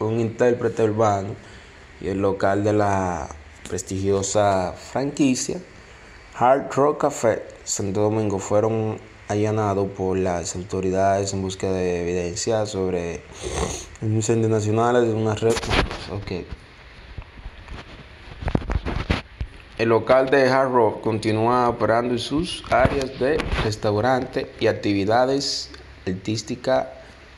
un intérprete urbano y el local de la prestigiosa franquicia Hard Rock Café Santo Domingo fueron allanados por las autoridades en busca de evidencia sobre incendios nacionales de una red. Okay. El local de Hard Rock continúa operando en sus áreas de restaurante y actividades artísticas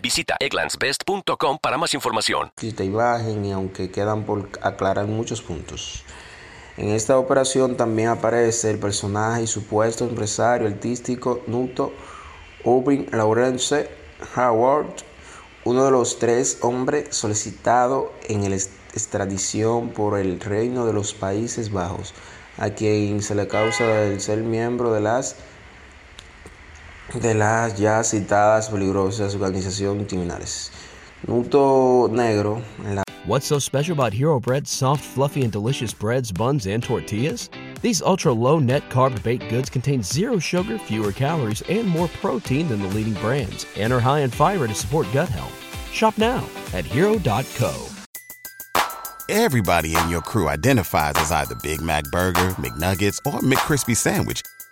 Visita egglandsbest.com para más información esta imagen y aunque quedan por aclarar muchos puntos. En esta operación también aparece el personaje y supuesto empresario artístico Nuto Ubin Lawrence Howard, uno de los tres hombres solicitados en la extradición por el Reino de los Países Bajos, a quien se le causa el ser miembro de las de las ya citadas peligrosas organizaciones criminales. Nuto negro. La... What's so special about Hero Bread's soft, fluffy, and delicious breads, buns, and tortillas? These ultra low net carb baked goods contain zero sugar, fewer calories, and more protein than the leading brands, and are high in fiber to support gut health. Shop now at hero.co. Everybody in your crew identifies as either Big Mac Burger, McNuggets, or McCrispy Sandwich,